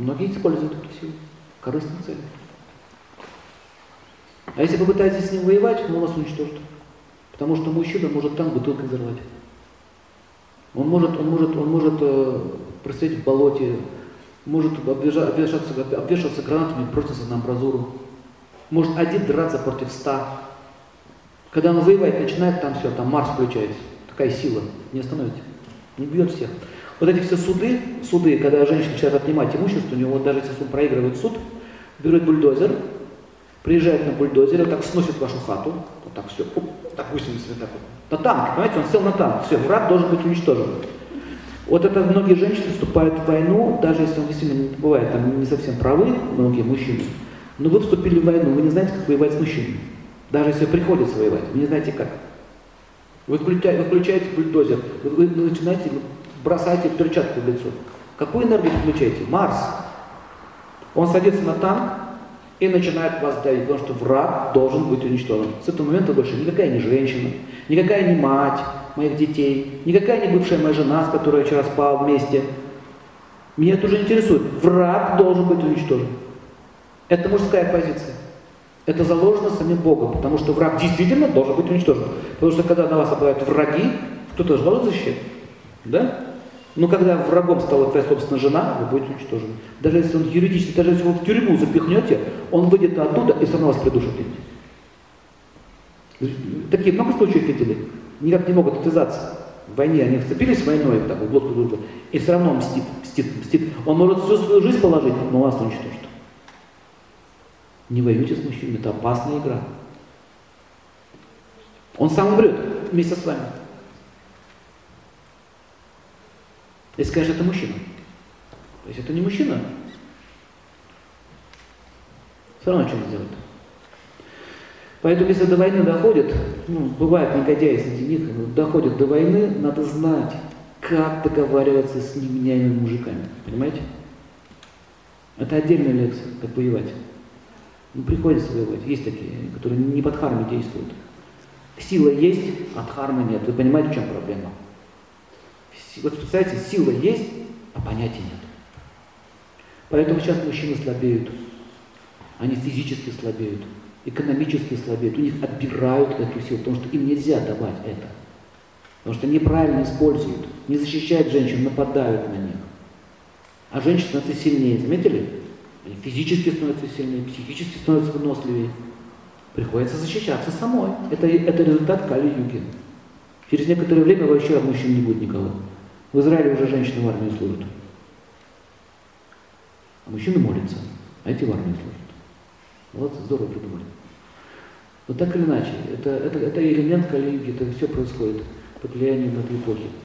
Многие используют эту силу в корыстных целях. А если попытаетесь с ним воевать, он вас уничтожит. Потому что мужчина может танк бутылкой взорвать. Он может, он может, он может э, в болоте, может обвешаться, обвешаться гранатами броситься на амбразуру. Может один драться против ста. Когда он воевать начинает, там все, там Марс включается. Такая сила. Не остановите. Не бьет всех. Вот эти все суды, суды, когда женщина начинает отнимать имущество, у него вот даже если он проигрывает суд, берет бульдозер, приезжает на бульдозере, так сносит вашу хату, вот так все, оп, так высунется так вот. На танк, понимаете, он сел на танк, все, враг должен быть уничтожен. Вот это многие женщины вступают в войну, даже если он действительно бывает там не совсем правы, многие мужчины, но вы вступили в войну, вы не знаете, как воевать с мужчиной. Даже если приходится воевать, вы не знаете как. Вы включаете, вы включаете бульдозер, вы, вы начинаете бросайте перчатку в лицо. Какую энергию включаете? Марс. Он садится на танк и начинает вас давить, потому что враг должен быть уничтожен. С этого момента больше никакая не женщина, никакая не мать моих детей, никакая не бывшая моя жена, с которой я вчера спал вместе. Меня это уже интересует. Враг должен быть уничтожен. Это мужская позиция. Это заложено самим Богом, потому что враг действительно должен быть уничтожен. Потому что когда на вас нападают враги, кто-то же должен защищать. Да? Но когда врагом стала твоя собственная жена, вы будете уничтожены. Даже если он юридически, даже если вы в тюрьму запихнете, он выйдет оттуда и все вас придушит. Такие много случаев видели. Никак не могут отвязаться. В войне они вцепились войной, так, в глотку друга, и все равно мстит, мстит, мстит. Он может всю свою жизнь положить, но вас уничтожит. Не воюйте с мужчиной, это опасная игра. Он сам умрет вместе с вами. Если скажешь, это мужчина. То есть это не мужчина, все равно что-то сделает. Поэтому, если до войны доходит, ну, бывают негодяи среди них, но доходит до войны, надо знать, как договариваться с невменяемыми мужиками. Понимаете? Это отдельная лекция, как воевать. Ну, приходится воевать. Есть такие, которые не под хармой действуют. Сила есть, а от хармы нет. Вы понимаете, в чем проблема? Вот представляете, сила есть, а понятия нет. Поэтому сейчас мужчины слабеют. Они физически слабеют, экономически слабеют. У них отбирают эту силу, потому что им нельзя давать это. Потому что неправильно используют, не защищают женщин, нападают на них. А женщины становятся сильнее. Заметили? Они физически становятся сильнее, психически становятся выносливее. Приходится защищаться самой. Это, это результат Кали-юги. Через некоторое время вообще мужчин не будет никого. В Израиле уже женщины в армии служат. А мужчины молятся, а эти в армии служат. Вот здорово придумали. Но так или иначе, это, это, это элемент кали это все происходит под влиянием этой эпохи.